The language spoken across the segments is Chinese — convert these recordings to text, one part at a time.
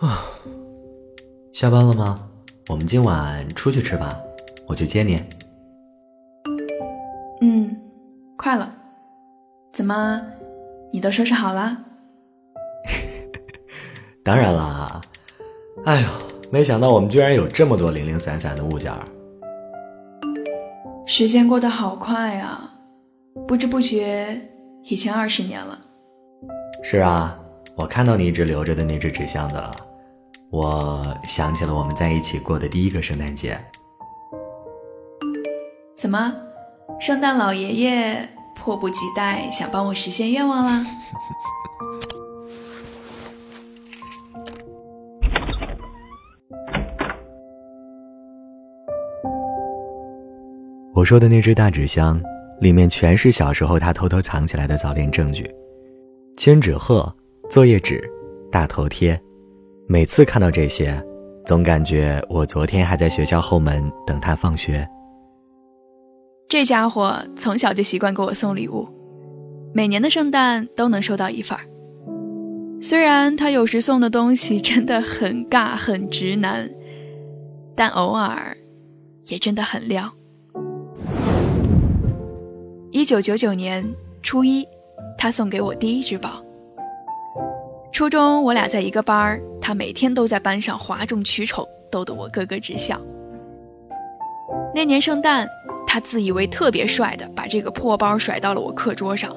啊，下班了吗？我们今晚出去吃吧，我去接你。嗯，快了。怎么，你都收拾好了？当然啦。哎呦，没想到我们居然有这么多零零散散的物件。时间过得好快啊，不知不觉已经二十年了。是啊，我看到你一直留着的那只纸箱子了。我想起了我们在一起过的第一个圣诞节。怎么，圣诞老爷爷迫不及待想帮我实现愿望啦？我说的那只大纸箱，里面全是小时候他偷偷藏起来的早恋证据：千纸鹤、作业纸、大头贴。每次看到这些，总感觉我昨天还在学校后门等他放学。这家伙从小就习惯给我送礼物，每年的圣诞都能收到一份儿。虽然他有时送的东西真的很尬、很直男，但偶尔也真的很撩。一九九九年初一，他送给我第一只包。初中我俩在一个班儿。他每天都在班上哗众取宠，逗得我咯咯直笑。那年圣诞，他自以为特别帅的把这个破包甩到了我课桌上，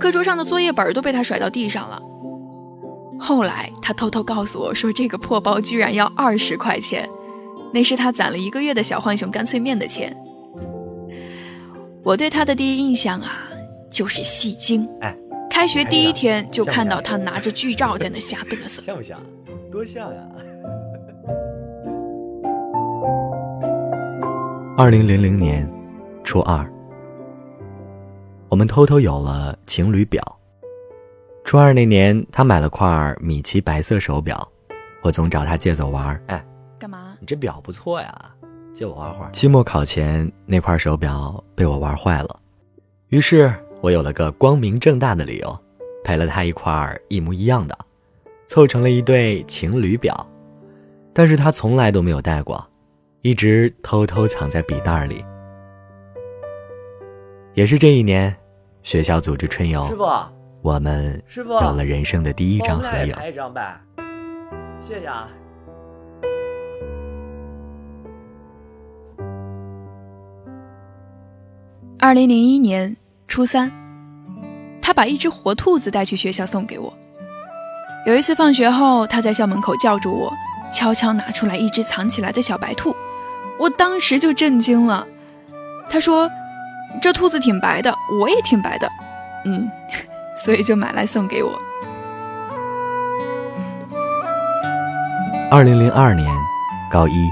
课桌上的作业本都被他甩到地上了。后来他偷偷告诉我说，这个破包居然要二十块钱，那是他攒了一个月的小浣熊干脆面的钱。我对他的第一印象啊，就是戏精。哎，开学第一天就看到他拿着剧照在那瞎嘚瑟，像不像？多像呀！二零零零年初二，我们偷偷有了情侣表。初二那年，他买了块米奇白色手表，我总找他借走玩。哎，干嘛？你这表不错呀，借我玩会儿。期末考前，那块手表被我玩坏了，于是我有了个光明正大的理由，赔了他一块一模一样的。凑成了一对情侣表，但是他从来都没有戴过，一直偷偷藏在笔袋里。也是这一年，学校组织春游，师傅，我们有了人生的第一张合影。拍一张呗，谢谢啊。二零零一年初三，他把一只活兔子带去学校送给我。有一次放学后，他在校门口叫住我，悄悄拿出来一只藏起来的小白兔，我当时就震惊了。他说：“这兔子挺白的，我也挺白的，嗯，所以就买来送给我。”二零零二年，高一。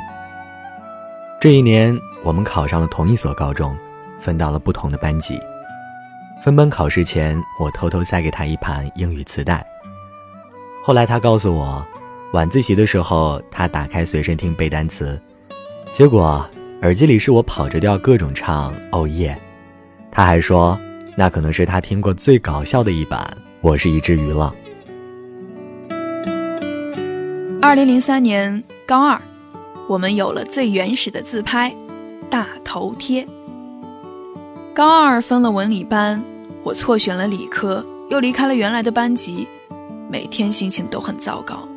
这一年，我们考上了同一所高中，分到了不同的班级。分班考试前，我偷偷塞给他一盘英语磁带。后来他告诉我，晚自习的时候，他打开随身听背单词，结果耳机里是我跑着调各种唱哦耶。他还说，那可能是他听过最搞笑的一版《我是一只鱼》了。二零零三年高二，我们有了最原始的自拍大头贴。高二分了文理班，我错选了理科，又离开了原来的班级。每天心情都很糟糕。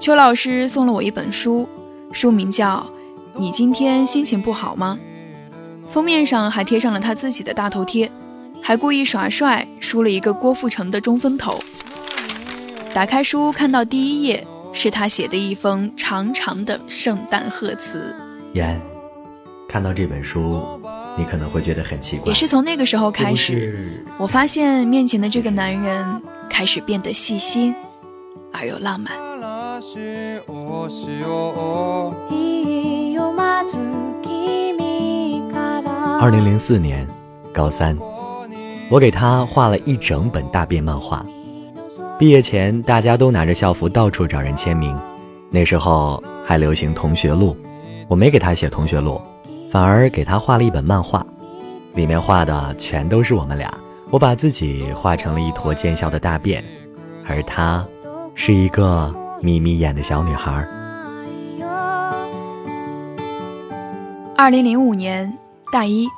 邱老师送了我一本书，书名叫《你今天心情不好吗》，封面上还贴上了他自己的大头贴，还故意耍帅梳了一个郭富城的中分头。打开书，看到第一页是他写的一封长长的圣诞贺词。言，看到这本书，你可能会觉得很奇怪。也是从那个时候开始，我发现面前的这个男人。开始变得细心而又浪漫。二零零四年，高三，我给他画了一整本大便漫画。毕业前，大家都拿着校服到处找人签名，那时候还流行同学录，我没给他写同学录，反而给他画了一本漫画，里面画的全都是我们俩。我把自己画成了一坨见效的大便，而他，是一个眯眯眼的小女孩。二零零五年大一，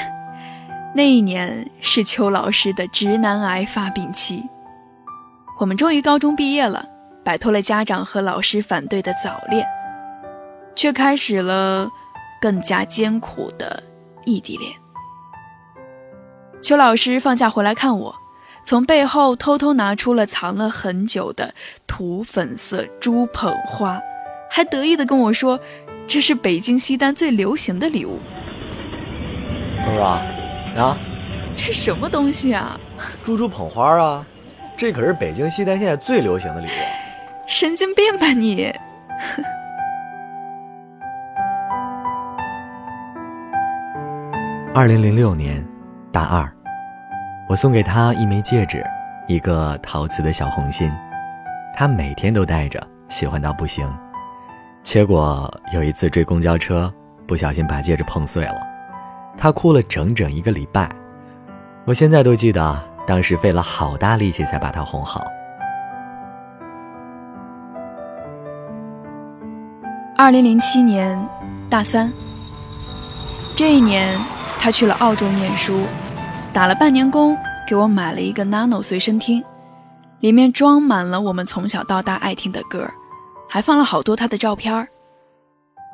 那一年是邱老师的直男癌发病期。我们终于高中毕业了，摆脱了家长和老师反对的早恋，却开始了更加艰苦的异地恋。邱老师放假回来看我，从背后偷偷拿出了藏了很久的土粉色猪捧花，还得意的跟我说：“这是北京西单最流行的礼物。”是吧啊，啊，这什么东西啊？猪猪捧花啊，这可是北京西单现在最流行的礼物。神经病吧你！二零零六年，大二。我送给他一枚戒指，一个陶瓷的小红心，他每天都戴着，喜欢到不行。结果有一次追公交车，不小心把戒指碰碎了，他哭了整整一个礼拜。我现在都记得，当时费了好大力气才把他哄好。二零零七年，大三。这一年，他去了澳洲念书。打了半年工，给我买了一个 Nano 随身听，里面装满了我们从小到大爱听的歌，还放了好多他的照片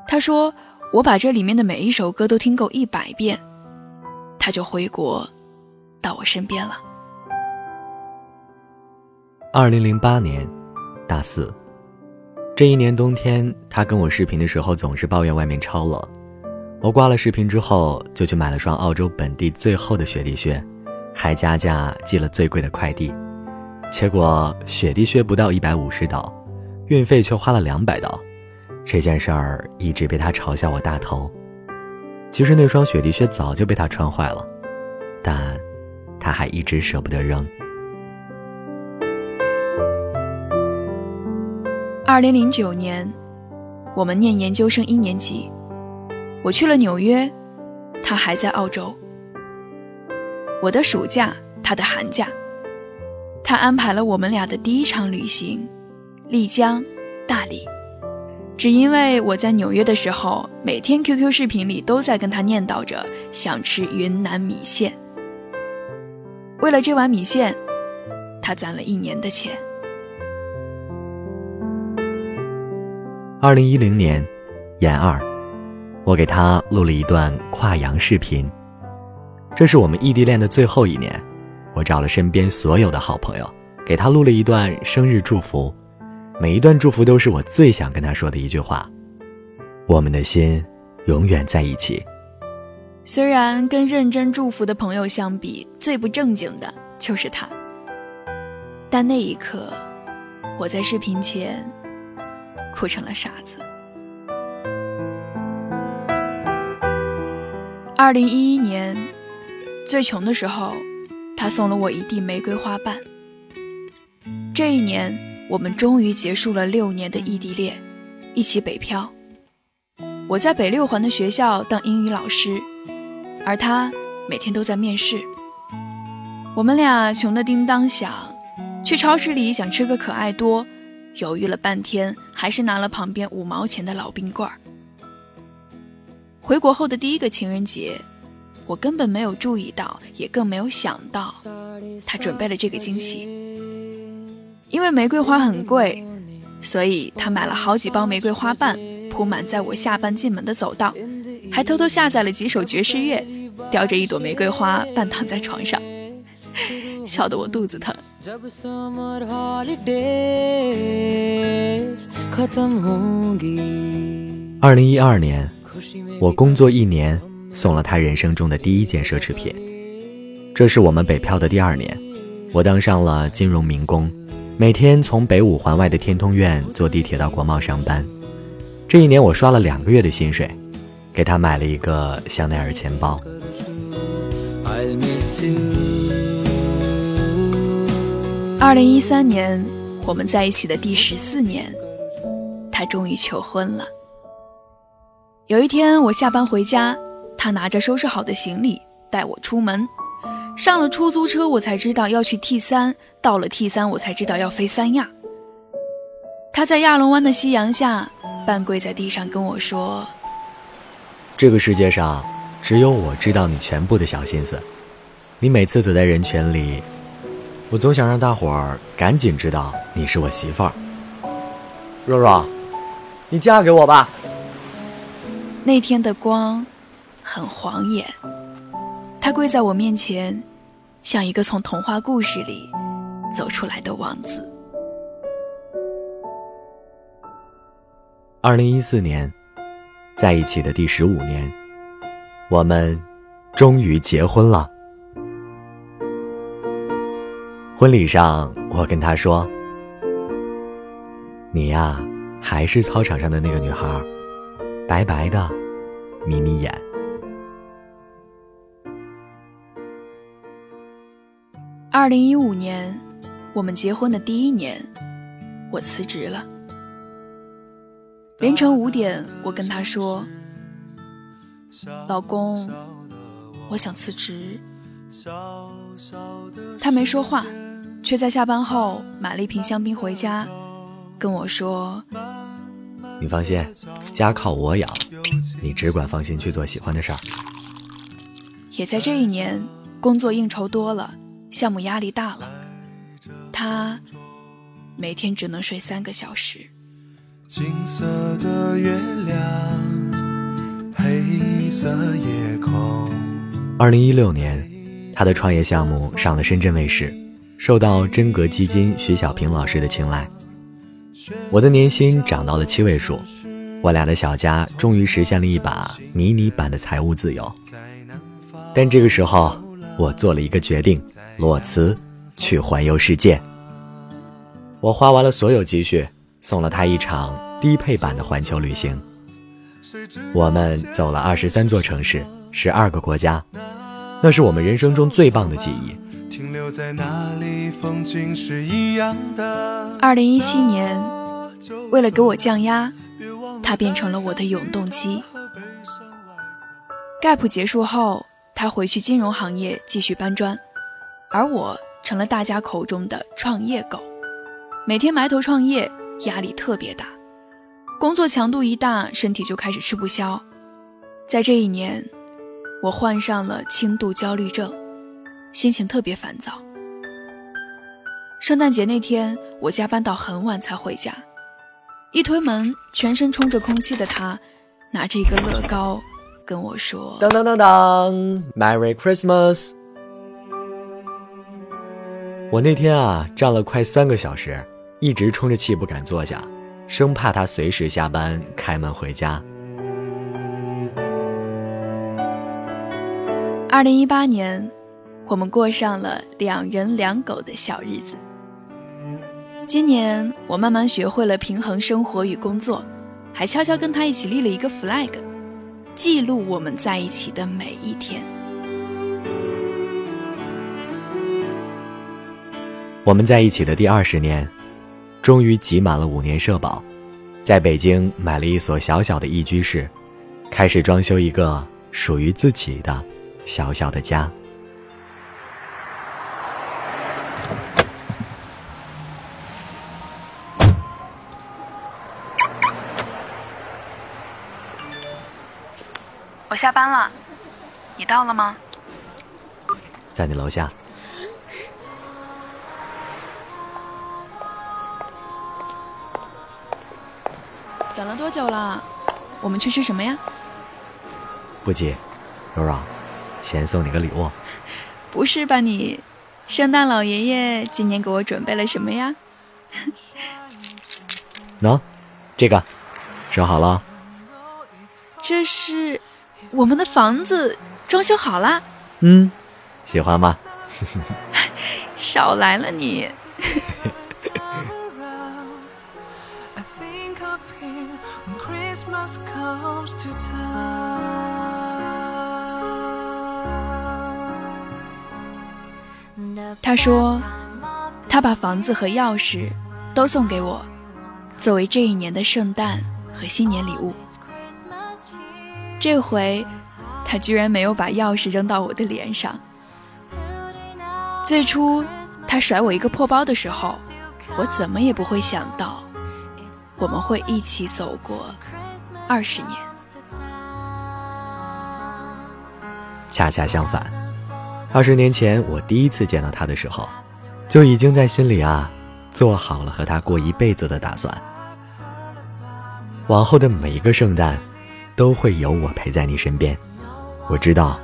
他说我把这里面的每一首歌都听够一百遍，他就回国到我身边了。二零零八年，大四，这一年冬天，他跟我视频的时候总是抱怨外面超冷。我挂了视频之后，就去买了双澳洲本地最厚的雪地靴，还加价寄了最贵的快递。结果雪地靴不到一百五十刀，运费却花了两百刀。这件事儿一直被他嘲笑我大头。其实那双雪地靴早就被他穿坏了，但他还一直舍不得扔。二零零九年，我们念研究生一年级。我去了纽约，他还在澳洲。我的暑假，他的寒假，他安排了我们俩的第一场旅行——丽江、大理，只因为我在纽约的时候，每天 QQ 视频里都在跟他念叨着想吃云南米线。为了这碗米线，他攒了一年的钱。二零一零年，研二。我给他录了一段跨洋视频，这是我们异地恋的最后一年，我找了身边所有的好朋友，给他录了一段生日祝福，每一段祝福都是我最想跟他说的一句话：我们的心永远在一起。虽然跟认真祝福的朋友相比，最不正经的就是他，但那一刻，我在视频前哭成了傻子。二零一一年，最穷的时候，他送了我一地玫瑰花瓣。这一年，我们终于结束了六年的异地恋，一起北漂。我在北六环的学校当英语老师，而他每天都在面试。我们俩穷得叮当响，去超市里想吃个可爱多，犹豫了半天，还是拿了旁边五毛钱的老冰棍儿。回国后的第一个情人节，我根本没有注意到，也更没有想到，他准备了这个惊喜。因为玫瑰花很贵，所以他买了好几包玫瑰花瓣，铺满在我下班进门的走道，还偷偷下载了几首爵士乐，叼着一朵玫瑰花半躺在床上，笑得我肚子疼。二零一二年。我工作一年，送了他人生中的第一件奢侈品。这是我们北漂的第二年，我当上了金融民工，每天从北五环外的天通苑坐地铁到国贸上班。这一年我刷了两个月的薪水，给他买了一个香奈儿钱包。二零一三年，我们在一起的第十四年，他终于求婚了。有一天，我下班回家，他拿着收拾好的行李带我出门。上了出租车，我才知道要去 T 三；到了 T 三，我才知道要飞三亚。他在亚龙湾的夕阳下，半跪在地上跟我说：“这个世界上，只有我知道你全部的小心思。你每次走在人群里，我总想让大伙儿赶紧知道你是我媳妇儿。”若若，你嫁给我吧。那天的光很晃眼，他跪在我面前，像一个从童话故事里走出来的王子。二零一四年，在一起的第十五年，我们终于结婚了。婚礼上，我跟他说：“你呀，还是操场上的那个女孩，白白的，眯眯眼。”二零一五年，我们结婚的第一年，我辞职了。凌晨五点，我跟他说：“老公，我想辞职。”他没说话，却在下班后买了一瓶香槟回家，跟我说：“你放心，家靠我养，你只管放心去做喜欢的事儿。”也在这一年，工作应酬多了，项目压力大了，他每天只能睡三个小时。金色的月亮，黑色夜空。二零一六年，他的创业项目上了深圳卫视，受到真格基金徐小平老师的青睐。我的年薪涨到了七位数，我俩的小家终于实现了一把迷你版的财务自由。但这个时候，我做了一个决定，裸辞去环游世界。我花完了所有积蓄。送了他一场低配版的环球旅行，我们走了二十三座城市，十二个国家，那是我们人生中最棒的记忆。二零一七年，为了给我降压，他变成了我的永动机。gap 结束后，他回去金融行业继续搬砖，而我成了大家口中的创业狗，每天埋头创业。压力特别大，工作强度一大，身体就开始吃不消。在这一年，我患上了轻度焦虑症，心情特别烦躁。圣诞节那天，我加班到很晚才回家，一推门，全身充着空气的他，拿着一个乐高跟我说：“当当当当，Merry Christmas！” 我那天啊，站了快三个小时。一直充着气不敢坐下，生怕他随时下班开门回家。二零一八年，我们过上了两人两狗的小日子。今年我慢慢学会了平衡生活与工作，还悄悄跟他一起立了一个 flag，记录我们在一起的每一天。我们在一起的第二十年。终于集满了五年社保，在北京买了一所小小的一居室，开始装修一个属于自己的小小的家。我下班了，你到了吗？在你楼下。等了多久了？我们去吃什么呀？不急，柔柔，先送你个礼物。不是吧你？圣诞老爷爷今年给我准备了什么呀？喏，这个，收好了。这是我们的房子装修好啦。嗯，喜欢吗？少来了你。他说：“他把房子和钥匙都送给我，作为这一年的圣诞和新年礼物。这回，他居然没有把钥匙扔到我的脸上。最初，他甩我一个破包的时候，我怎么也不会想到，我们会一起走过二十年。恰恰相反，二十年前我第一次见到他的时候，就已经在心里啊做好了和他过一辈子的打算。往后的每一个圣诞，都会有我陪在你身边。我知道，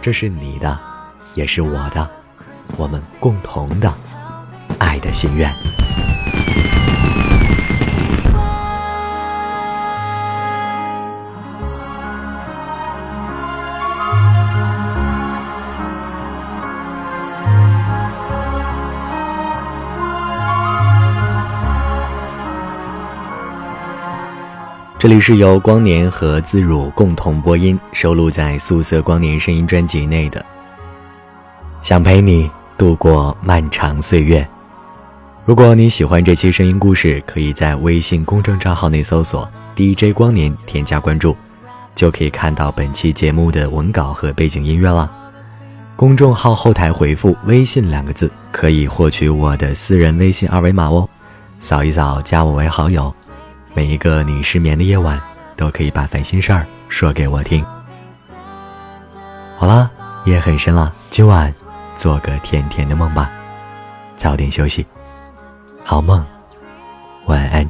这是你的，也是我的，我们共同的爱的心愿。这里是由光年和自如共同播音，收录在素色光年声音专辑内的。想陪你度过漫长岁月。如果你喜欢这期声音故事，可以在微信公众账号内搜索 “DJ 光年”，添加关注，就可以看到本期节目的文稿和背景音乐了。公众号后台回复“微信”两个字，可以获取我的私人微信二维码哦。扫一扫，加我为好友。每一个你失眠的夜晚，都可以把烦心事儿说给我听。好了，夜很深了，今晚做个甜甜的梦吧，早点休息，好梦，晚安。